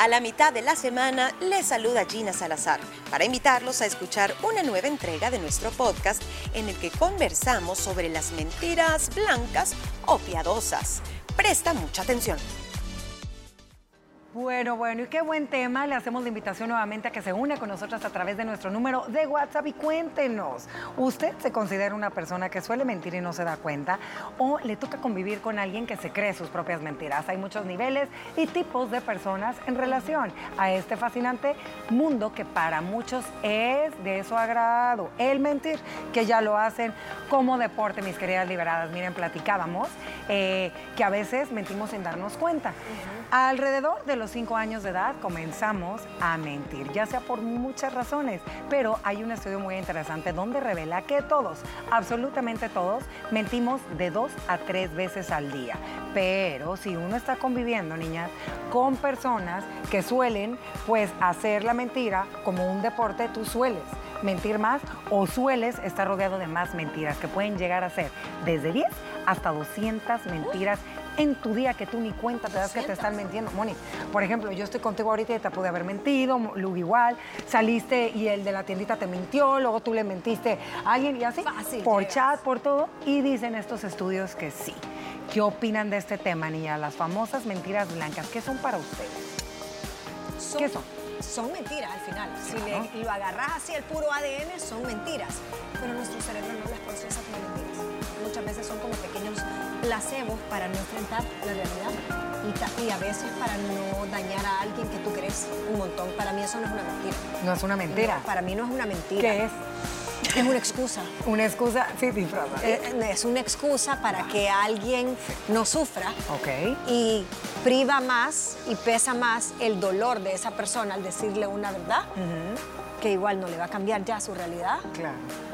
A la mitad de la semana les saluda Gina Salazar para invitarlos a escuchar una nueva entrega de nuestro podcast en el que conversamos sobre las mentiras blancas o piadosas. Presta mucha atención. Bueno, bueno, y qué buen tema. Le hacemos la invitación nuevamente a que se une con nosotros a través de nuestro número de WhatsApp y cuéntenos. ¿Usted se considera una persona que suele mentir y no se da cuenta? ¿O le toca convivir con alguien que se cree sus propias mentiras? Hay muchos niveles y tipos de personas en relación a este fascinante mundo que para muchos es de su agrado. El mentir, que ya lo hacen como deporte, mis queridas liberadas. Miren, platicábamos eh, que a veces mentimos sin darnos cuenta. Alrededor de los cinco años de edad comenzamos a mentir, ya sea por muchas razones, pero hay un estudio muy interesante donde revela que todos, absolutamente todos, mentimos de dos a tres veces al día. Pero si uno está conviviendo, niñas, con personas que suelen pues hacer la mentira como un deporte, tú sueles mentir más o sueles estar rodeado de más mentiras que pueden llegar a ser desde 10 hasta 200 mentiras en tu día que tú ni cuenta te das que te están mintiendo. Moni, por ejemplo, yo estoy contigo ahorita y te pude haber mentido, Lugo igual, saliste y el de la tiendita te mintió, luego tú le mentiste a alguien y así, por chat, por todo, y dicen estos estudios que sí. ¿Qué opinan de este tema, niña? Las famosas mentiras blancas, ¿qué son para ustedes? ¿Qué son? Son mentiras al final. Si lo agarras así, el puro ADN, son mentiras. Pero nuestro cerebro no las procesa como mentiras. Placebos para no enfrentar la realidad y, a veces para no dañar a alguien que tú crees un montón. Para mí eso no es una mentira. No es una mentira. para mí no es una mentira. ¿Qué es? Es una excusa. Una excusa, sí, disfraza. Eh, es una excusa para que alguien no sufra. Ok. Y priva más y pesa más el dolor de esa persona al decirle una verdad, que igual no le va a cambiar ya su realidad. Claro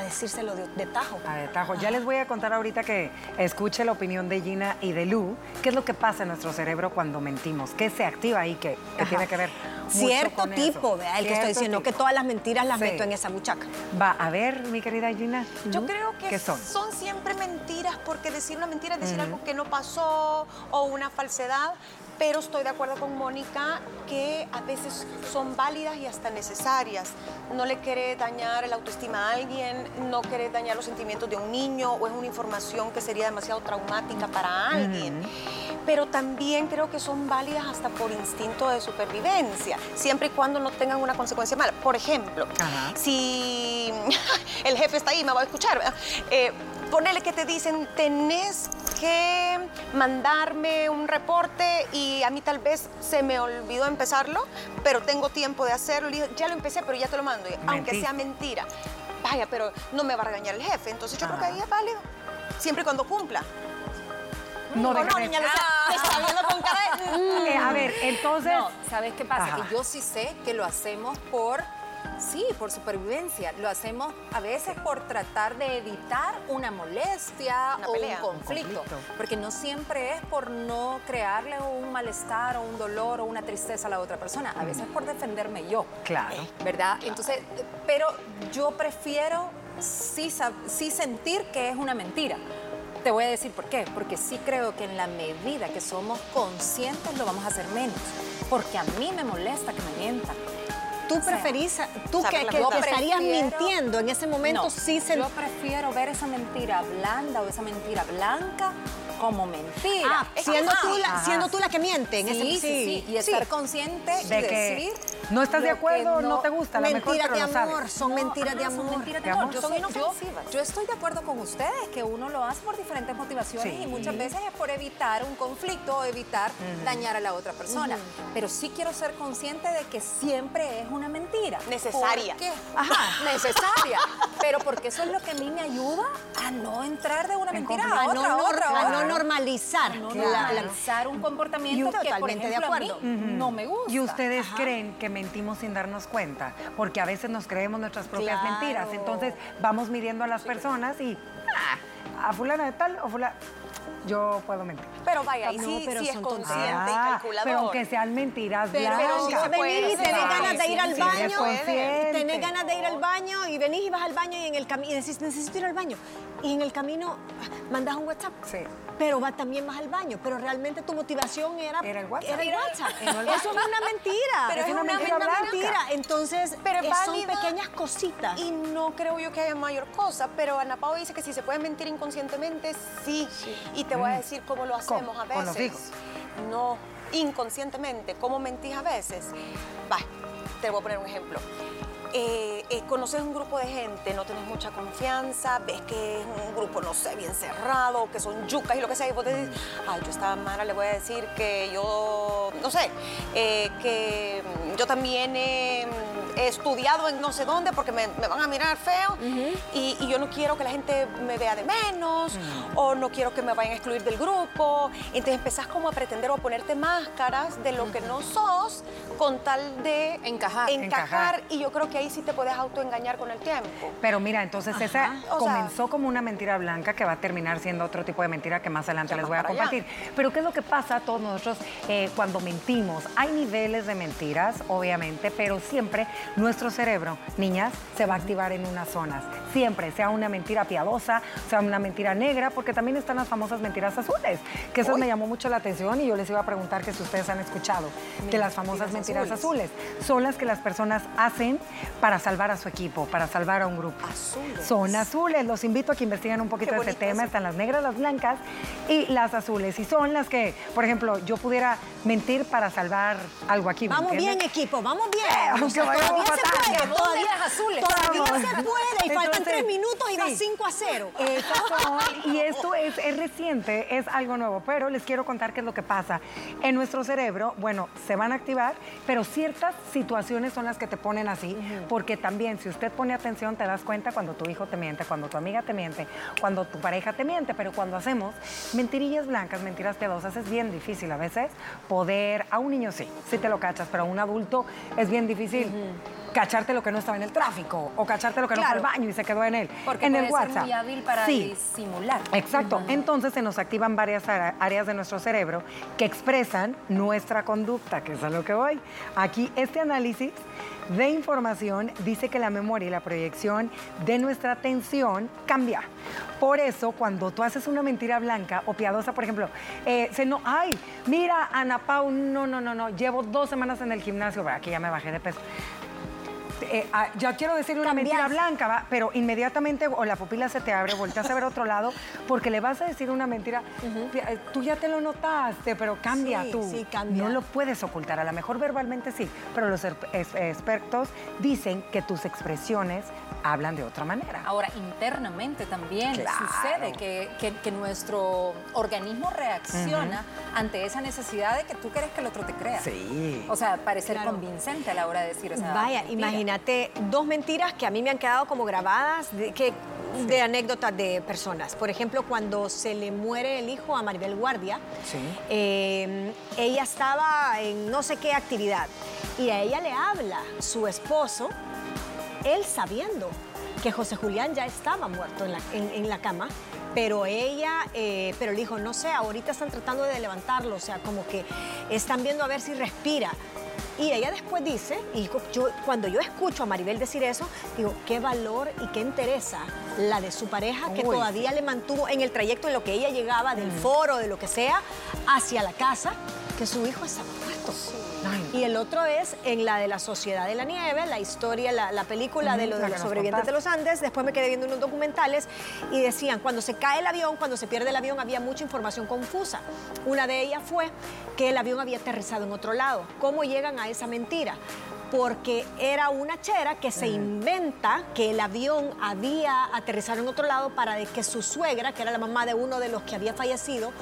a decírselo de, tajo. A de tajo. Ya les voy a contar ahorita que escuche la opinión de Gina y de Lu, qué es lo que pasa en nuestro cerebro cuando mentimos, qué se activa ahí que, tiene que ver. Cierto tipo, vea, el que estoy diciendo, que todas las mentiras las meto en esa buchaca. Va, a ver, mi querida Gina. Yo creo que son? son? siempre mentiras, porque decir una mentira es decir algo que no pasó o una falsedad, pero estoy de acuerdo con Mónica que a veces son válidas y hasta necesarias. No le quiere dañar la autoestima a alguien, no quiere dañar los sentimientos de un niño o es una información que sería demasiado traumática para alguien. Pero también creo que son válidas hasta por instinto de supervivencia, siempre y cuando no tengan una consecuencia mala. Por ejemplo, si el jefe está ahí, me va a escuchar. Eh, ponele que te dicen, tenés que mandarme un reporte y a mí tal vez se me olvidó empezarlo, pero tengo tiempo de hacerlo. ya lo empecé, pero ya te lo mando, aunque sea mentira. Vaya, pero no me va a regañar el jefe. Entonces yo creo que ahí es válido, siempre y cuando cumpla. No, no, niña, ah. está viendo con cara de... Eh, a ver, entonces... ¿sabes qué pasa? Que yo sí sé que lo hacemos por Sí, por supervivencia. Lo hacemos a veces por tratar de evitar una molestia o un conflicto, Porque no siempre es por no crearle un malestar o un dolor o una tristeza a la otra persona. A veces es por defenderme yo. Claro. ¿Verdad? Entonces, pero yo prefiero sí, sí sentir que es una mentira. Te voy a decir por qué. Porque sí creo que en la medida que somos conscientes lo vamos a hacer menos. Porque a mí me molesta que me mientan tú preferís, tú que, estarías mintiendo en ese momento, sí se... Yo prefiero ver esa mentira blanda o esa mentira blanca como mentira. Ah, siendo, tú la, siendo tú la que miente en sí, ese sí, sí, y estar consciente de y que decir no estás de acuerdo, no, te gusta, la mentiras de amor, son mentiras de amor. Son mentiras de amor. Yo, soy, yo, estoy de acuerdo con ustedes que uno lo hace por diferentes motivaciones y muchas veces es por evitar un conflicto o evitar dañar a la otra persona. Pero sí quiero ser consciente de que siempre es una mentira. Necesaria. Ajá, necesaria. Pero porque eso es lo que a mí me ayuda a no entrar de una mentira a otra, a, otra, a no normalizar. no normalizar un comportamiento que, por ejemplo, de acuerdo. A mí no me gusta. ¿Y ustedes creen que mentimos sin darnos cuenta? Porque a veces nos creemos nuestras propias mentiras. Entonces vamos midiendo a las personas y ah, a fulana de tal o fulana yo puedo mentir. Pero vaya, y No, sí, pero sí es consciente y Ah, calculador. pero aunque sean mentiras Pero, blancas. sí se puede, venís y sí tenés ganas de ir al sí, baño. sí. Tenés ganas de ir al baño y venís y vas al baño y en el camino y decís, necesito ir al baño. Y en el camino ah, mandas un WhatsApp. Sí. Pero va, también vas al baño. Pero realmente tu motivación era, Era el WhatsApp. Era el WhatsApp. Era el Eso es una mentira. Pero es es una, una mentira. Entonces, Pero son pequeñas cositas. Y no creo yo que haya mayor cosa, pero Ana Pao dice que si se puede mentir inconscientemente, sí. Y te voy a decir cómo lo hacemos ¿Cómo? a veces. Con los hijos. No, inconscientemente. ¿Cómo mentís a veces? Va, te voy a poner un ejemplo. Eh, eh, conoces un grupo de gente, no tenés mucha confianza, ves que es un grupo, no sé, bien cerrado, que son yucas y lo que sea, y vos te dices, ay, yo a esta Mara le voy a decir que yo, no sé, eh, que yo también estudiado en no sé dónde porque me, me van a mirar feo y, y yo no quiero que la gente me vea de menos o no quiero que me vayan a excluir del grupo. Entonces empezás como a pretender o a ponerte máscaras de lo que no sos con tal de Encajar. encajar, Encajar. y yo creo que ahí sí te puedes autoengañar con el tiempo. Pero mira, entonces esa o sea- comenzó como una mentira blanca que va a terminar siendo otro tipo de mentira que más adelante les voy a allá. compartir. Pero ¿qué es lo que pasa a todos nosotros eh, cuando mentimos? Hay niveles de mentiras, obviamente, pero siempre nuestro cerebro, niñas, se va a activar en unas zonas. Siempre, sea una mentira piadosa, sea una mentira negra, porque también están las famosas mentiras azules, que eso me llamó mucho la atención y yo les iba a preguntar que si ustedes han escuchado de las famosas mentiras azules. Son las que las personas hacen para salvar a su equipo, para salvar a un grupo. Azules. Son azules. Los invito a que investiguen un poquito de bonito tema. Están las negras, las blancas y las azules. Y son las que, por ejemplo, yo pudiera mentir para salvar algo aquí. ¿me Vamos bien, equipo, vamos bien. aunque O sea, vayamos todavía se puede, ¿Dónde todavía, las azules? todavía se puede y Entonces, tres minutos y va sí. 5 a 0. Esas son, y esto es, es reciente, es algo nuevo, pero les quiero contar qué es lo que pasa. En nuestro cerebro, bueno, se van a activar, pero ciertas situaciones son las que te ponen así, porque también si usted pone atención te das cuenta cuando tu hijo te miente, cuando tu amiga te miente, cuando tu pareja te miente, pero cuando hacemos mentirillas blancas, mentiras piadosas, es bien difícil a veces poder, a un niño sí, sí te lo cachas, pero a un adulto es bien difícil. Cacharte lo que no estaba en el tráfico o cacharte lo que no fue al baño y se quedó en él. Porque en puede el ser WhatsApp. muy hábil para Sí. disimular. Exacto. Entonces se nos activan varias áreas de nuestro cerebro que expresan nuestra conducta, que es a lo que voy. Aquí este análisis de información dice que la memoria y la proyección de nuestra atención cambia. Por eso, cuando tú haces una mentira blanca o piadosa, por ejemplo, eh, se no, ay, mira, Ana Pau, no, no, no, no, llevo dos semanas en el gimnasio, aquí ya me bajé de peso. Eh, ah, ya quiero decir una Cambias. mentira blanca, ¿va? pero inmediatamente o la pupila se te abre, volteas a ver otro lado, porque le vas a decir una mentira. Eh, Tú ya te lo notaste, pero cambia Sí, tú. sí, cambia. No lo puedes ocultar, a lo mejor verbalmente sí, pero los er- expertos dicen que tus expresiones hablan de otra manera. Ahora, internamente también Claro. sucede que, que- que nuestro organismo reacciona ante esa necesidad de que tú quieres que el otro te crea. Sí. O sea, parecer Claro. convincente a la hora de decir esa Vaya, mentira. imagínate dos mentiras que a mí me han quedado como grabadas de, que, de anécdotas de personas. Por ejemplo, cuando se le muere el hijo a Maribel Guardia, Sí. eh, ella estaba en no sé qué actividad y a ella le habla su esposo, él sabiendo que José Julián ya estaba muerto en la, en- en la cama. Pero ella, eh, pero el hijo, no sé, ahorita están tratando de levantarlo, o sea, como que están viendo a ver si respira. Y ella después dice, y yo, cuando yo escucho a Maribel decir eso, digo, qué valor y qué interesa la de su pareja que Uy, todavía le mantuvo en el trayecto en lo que ella llegaba del foro, de lo que sea, hacia la casa, que su hijo estaba muerto. Ay, Y el otro es en la de la Sociedad de la Nieve, la historia, la, la película de lo los sobrevivientes de los Andes. Después me quedé viendo unos documentales y decían, cuando se cae el avión, cuando se pierde el avión, había mucha información confusa. Una de ellas fue que el avión había aterrizado en otro lado. ¿Cómo llegan a esa mentira? Porque era una chera que se inventa que el avión había aterrizado en otro lado para que su suegra, que era la mamá de uno de los que había fallecido,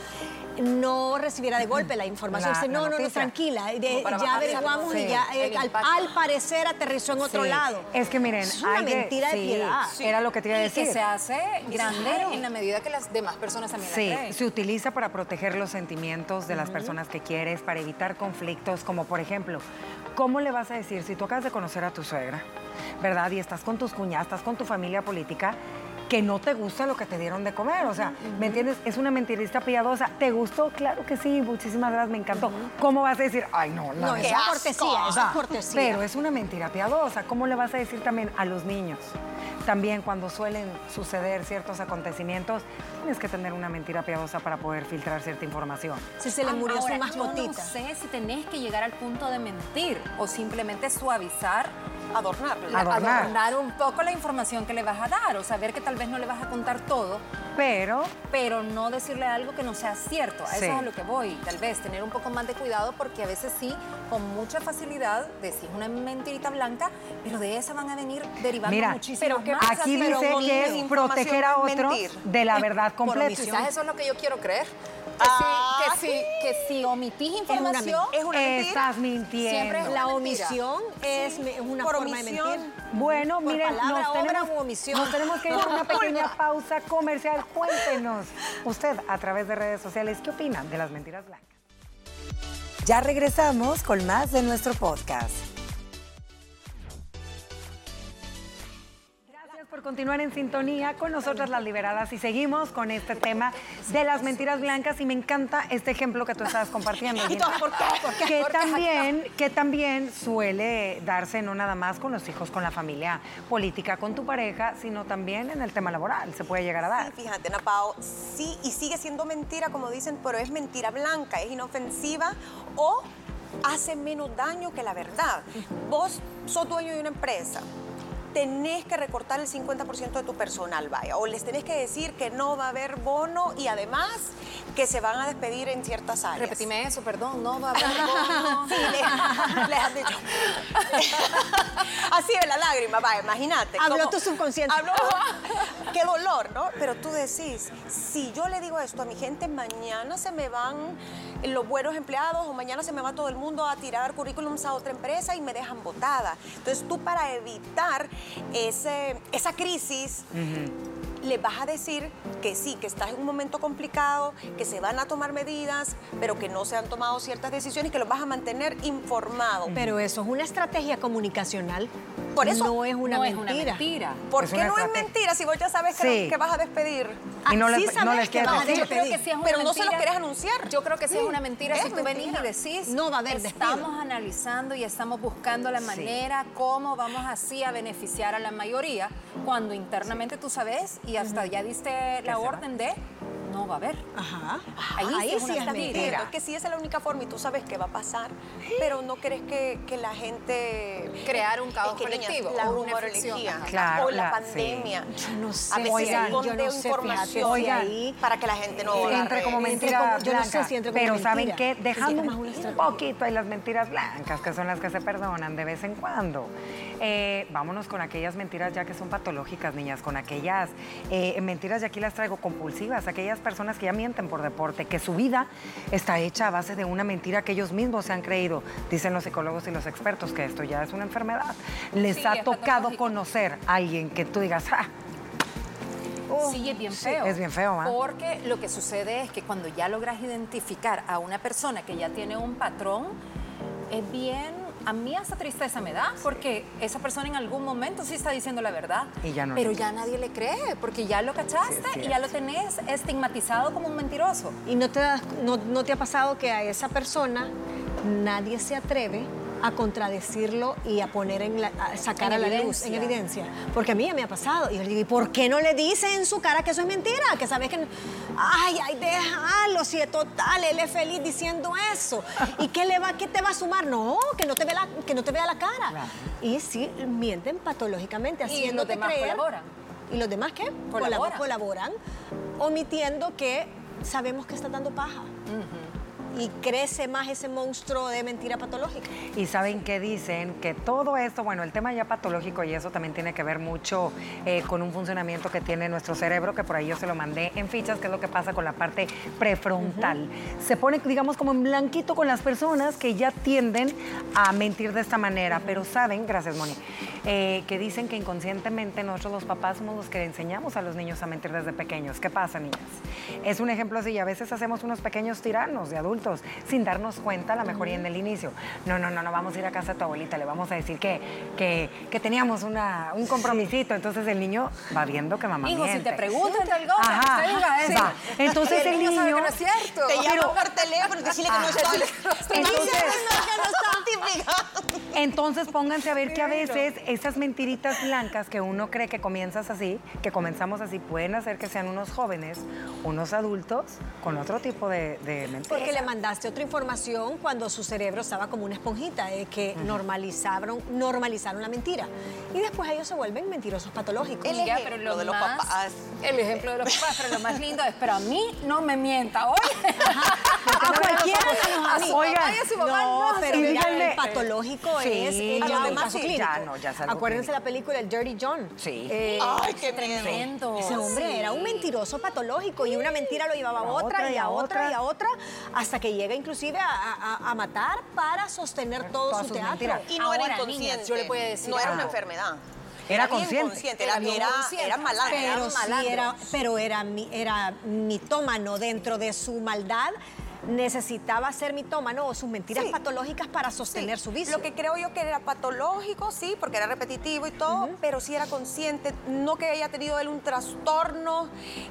no recibiera de golpe la información. La- Dice, la no, no, no, tranquila, de- ya averiguamos Sí, y ya eh, al, parecer aterrizó en otro sí. lado. Es que miren, Es una hay de- mentira de sí, piedad. Era lo que te iba a Y decir. que se hace grande Claro. en la medida que las demás personas también Sí, la creen. se utiliza para proteger los sentimientos de las personas que quieres, para evitar conflictos, como por ejemplo, ¿cómo le vas a decir si tú acabas de conocer a tu suegra, ¿verdad? Y estás con tus cuñadas, estás con tu familia política que no te gusta lo que te dieron de comer. O sea, ¿me entiendes? Es una mentirista piadosa. ¿Te gustó? Claro que sí, muchísimas gracias, me encantó. ¿Cómo vas a decir, ay, no, la No, verdad"? eso es cortesía, es cortesía. Pero es una mentira piadosa. ¿Cómo le vas a decir también a los niños? También cuando suelen suceder ciertos acontecimientos, tienes que tener una mentira piadosa para poder filtrar cierta información. Si se le murió Ahora, su mascotita. Yo no sé si tenés que llegar al punto de mentir o simplemente suavizar, Adornarla. Adornar. adornar un poco la información que le vas a dar o saber que tal vez no le vas a contar todo, Pero pero no decirle algo que no sea cierto. A eso es a lo que voy. Tal vez tener un poco más de cuidado porque a veces sí, con mucha facilidad, decís una mentirita blanca, pero de esa van a venir derivando Mira, muchísimas pero ¿qué más. pasa aquí si dice pero que es proteger a mentir? de la verdad completa. omisión. Quizás eso es lo que yo quiero creer. Que, Ah, sí, que, sí, que si omitís información, Es una mentira. Estás mintiendo. Siempre es La omisión es una Por forma omisión. de mentir. Bueno, Por miren, palabra, nos, obra tenemos, u omisión. nos tenemos que ir a una pequeña pausa comercial. Cuéntenos, usted a través de redes sociales, ¿qué opinan de las mentiras blancas? Ya regresamos con más de nuestro podcast. Por continuar en sintonía con nosotras las liberadas y seguimos con este tema de las mentiras blancas y me encanta este ejemplo que tú estabas compartiendo. ¿Y Gina. todo por qué? ¿Por qué? Que también, que también suele darse no nada más con los hijos, con la familia política, con tu pareja, sino también en el tema laboral. Se puede llegar a dar. Sí, fíjate, Napao, sí, y sigue siendo mentira, como dicen, pero es mentira blanca, es inofensiva o hace menos daño que la verdad. Vos sos dueño de una empresa, tenés que recortar el 50% de tu personal, vaya, o les tenés que decir que no va a haber bono y además que se van a despedir en ciertas áreas. Repetime eso, perdón, no va a haber bono. Sí, le- les has dicho. Así de la lágrima, va, imagínate. Habló como- tu subconsciente. Habló, qué dolor, ¿no? Pero tú decís, si yo le digo esto a mi gente, mañana se me van los buenos empleados o mañana se me va todo el mundo a tirar currículums a otra empresa y me dejan botada. Entonces tú para evitar ese, esa crisis, le vas a decir que sí, que estás en un momento complicado, que se van a tomar medidas, pero que no se han tomado ciertas decisiones y que los vas a mantener informado. Pero eso es una estrategia comunicacional. Por eso no es una no mentira. es una mentira. ¿Por Es qué no es mentira si vos ya sabes que, Sí. que vas a despedir? Y no sabes les que vas a decir. Yo creo que despedir. sí es una Pero no se lo mentira. querés anunciar. Yo creo que sí es una mentira es si tú venís y mentira. decís, No va a haber despido. estamos analizando y estamos buscando la manera cómo vamos así a beneficiar a la mayoría, cuando internamente tú sabes y hasta ya diste la orden de no va a haber. Ajá. Ahí sí es una Estás mentira. mintiendo, Es que sí, esa es la única forma y tú sabes qué va a pasar, pero no crees que, que la gente... Crear un caos Es que, colectivo la rumorología. Claro, o la la- pandemia. Yo no sé. A veces Oigan, yo no sé, información ahí- para que la gente no Sí, entre como mentira yo no sé si entre como pero mentira. ¿saben qué? Sí, Dejando es una un poquito ahí las mentiras blancas, que son las que se perdonan de vez en cuando. Eh, vámonos con aquellas mentiras ya que son patológicas, niñas, con aquellas eh, mentiras, y aquí las traigo compulsivas, aquellas personas que ya mienten por deporte, que su vida está hecha a base de una mentira que ellos mismos se han creído. Dicen los psicólogos y los expertos que esto ya es una enfermedad. Les Sí, ha tocado conocer a alguien que tú digas, "Ah, sí, es bien feo. es bien feo, ¿ah? Porque lo que sucede es que cuando ya logras identificar a una persona que ya tiene un patrón, es bien. A mí hasta tristeza me da, porque esa persona en algún momento sí está diciendo la verdad. Y ya no Pero ya nadie le cree, porque ya lo cachaste Sí, y ya lo tenés estigmatizado como un mentiroso. ¿Y no te, no te ha pasado que a esa persona nadie se atreve a contradecirlo y a poner en la, a sacar En a la luz, en evidencia? Porque a mí ya me ha pasado. Y yo le digo, ¿y por qué no le dices en su cara que eso es mentira? Que sabes que... no- Ay, ay, déjalo, si es total, él es feliz diciendo eso. ¿Y qué, le va, qué te va a sumar? No, que no te, ve la, que no te vea la cara. Claro. Y sí, mienten patológicamente, Y haciéndote demás creer... colaboran. ¿Y los demás qué? Colaboran. colaboran, omitiendo que sabemos que está dando paja. Y crece más ese monstruo de mentira patológica. Y saben que dicen que todo esto, bueno, el tema ya patológico y eso también tiene que ver mucho eh, con un funcionamiento que tiene nuestro cerebro, que por ahí yo se lo mandé en fichas, que es lo que pasa con la parte prefrontal. Se pone, digamos, como en blanquito con las personas que ya tienden a mentir de esta manera, pero saben, gracias Moni, eh, que dicen que inconscientemente nosotros los papás somos los que enseñamos a los niños a mentir desde pequeños. ¿Qué pasa, niñas? Es un ejemplo así, a veces hacemos unos pequeños tiranos de adultos sin darnos cuenta, a lo mejor y en el inicio. No, no, no, no, vamos a ir a casa de tu abuelita, le vamos a decir que, que, que teníamos una, un compromisito. Entonces el niño va viendo que mamá Hijo, miente. si te preguntan cosa, Ajá. eso. Va. Entonces el niño sabe que no es cierto. Te llama Pero- por teléfono decirle que no. Entonces- Entonces, Entonces pónganse a ver que a veces esas mentiritas blancas que uno cree que comienzas así, que comenzamos así, pueden hacer que sean unos jóvenes, unos adultos con otro tipo de, de mentiras. Porque le mandaste otra información cuando su cerebro estaba como una esponjita, de que normalizaron, normalizaron la mentira. Y después ellos se vuelven mentirosos patológicos. El Ya, ejemplo pero lo de los más- papás. El ejemplo de los papás, pero lo más lindo es, pero a mí no me mienta, oye. A cualquiera a su mamá no, no, pero el patológico Sí, es eh, a ya caso sí, no, algo Acuérdense clínico. la película El Dirty John. Sí. Eh, Ay, qué miedo. Tremendo. Ese hombre Sí. era un mentiroso patológico y una mentira lo llevaba a otra, y a otra y a otra hasta que llega inclusive a, a- a matar para sostener todo Todas su sus teatro. mentiras. Y no era inconsciente. niñas, yo le voy a decir No era una enfermedad. Era consciente. consciente. Era Era, era, consciente. era malandro. Pero era sí era, pero era, mi- era mitómano dentro de su maldad. Necesitaba ser mitómano o sus mentiras Sí. patológicas para sostener Sí, su vicio. Lo que creo yo que era patológico, sí, porque era repetitivo y todo, pero sí era consciente, no que haya tenido él un trastorno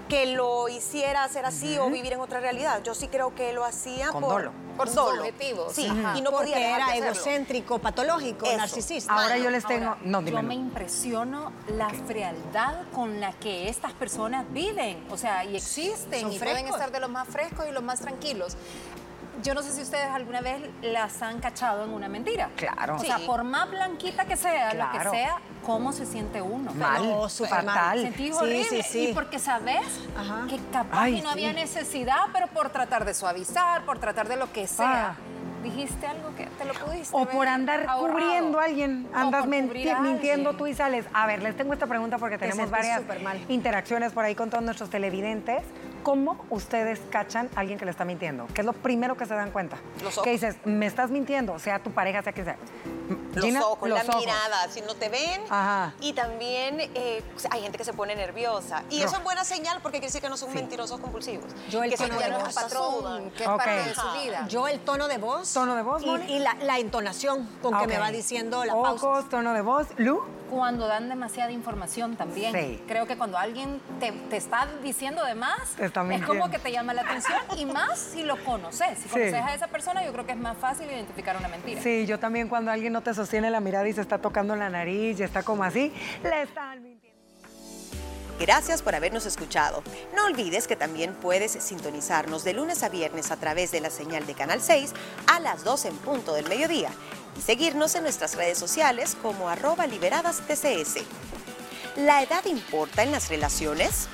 que lo hiciera ser así o vivir en otra realidad. Yo sí creo que lo hacía Con por, dolo. Por sus dolo. objetivos, Sí, ajá. y no Porque podía era egocéntrico, patológico, Eso. narcisista. Ahora yo les tengo... Ahora, no, yo dímelo. me impresiono la frialdad con la que estas personas viven, o sea, y existen Son y pueden frescos. estar de los más frescos y los más tranquilos. Yo no sé si ustedes alguna vez las han cachado en una mentira. Claro. O sea, Sí. por más blanquita que sea, lo Claro. que sea, ¿cómo se siente uno? Mal, súper mal. fatal. Sentí Sí, horrible. sí, sí. Y porque sabes Ajá. que capaz Ay, y no sí. había necesidad, pero por tratar de suavizar, por tratar de lo que sea, Ah. dijiste algo que te lo pudiste O haber por andar ahorrado. cubriendo a alguien, O andas por menti- cubrir a mintiendo alguien. tú y sales. A ver, les tengo esta pregunta porque tenemos varias súper mal. interacciones por ahí con todos nuestros televidentes. ¿Cómo ustedes cachan a alguien que le está mintiendo? ¿Qué es lo primero que se dan cuenta? Los ojos. Que dices, me estás mintiendo, sea tu pareja, sea que sea. Los Gina, ojos, los la ojos. mirada, si no te ven. Ajá. Y también eh, hay gente que se pone nerviosa. Y eso No. es buena señal porque quiere decir que no son mentirosos compulsivos. Yo el que tono sí de voz. patrón que es Ok. parte de su vida. Yo el tono de voz. ¿Tono de voz, y, y la, la entonación con Ah, que me va diciendo la pausa. Ojos, tono de voz. Lu, Cuando dan demasiada información también. Sí. Creo que cuando alguien te, te está diciendo de más, es como que te llama la atención y más si lo conoces. Si conoces a esa persona, yo creo que es más fácil identificar una mentira. Sí, yo también cuando alguien no te sostiene la mirada y se está tocando la nariz y está como así, le están mintiendo. Gracias por habernos escuchado. No olvides que también puedes sintonizarnos de lunes a viernes a través de la señal de Canal 6 a las 12 en punto del mediodía seguirnos en nuestras redes sociales como arroba liberadas TCS. ¿La edad importa en las relaciones?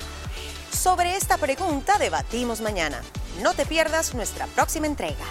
Sobre esta pregunta debatimos mañana. No te pierdas nuestra próxima entrega.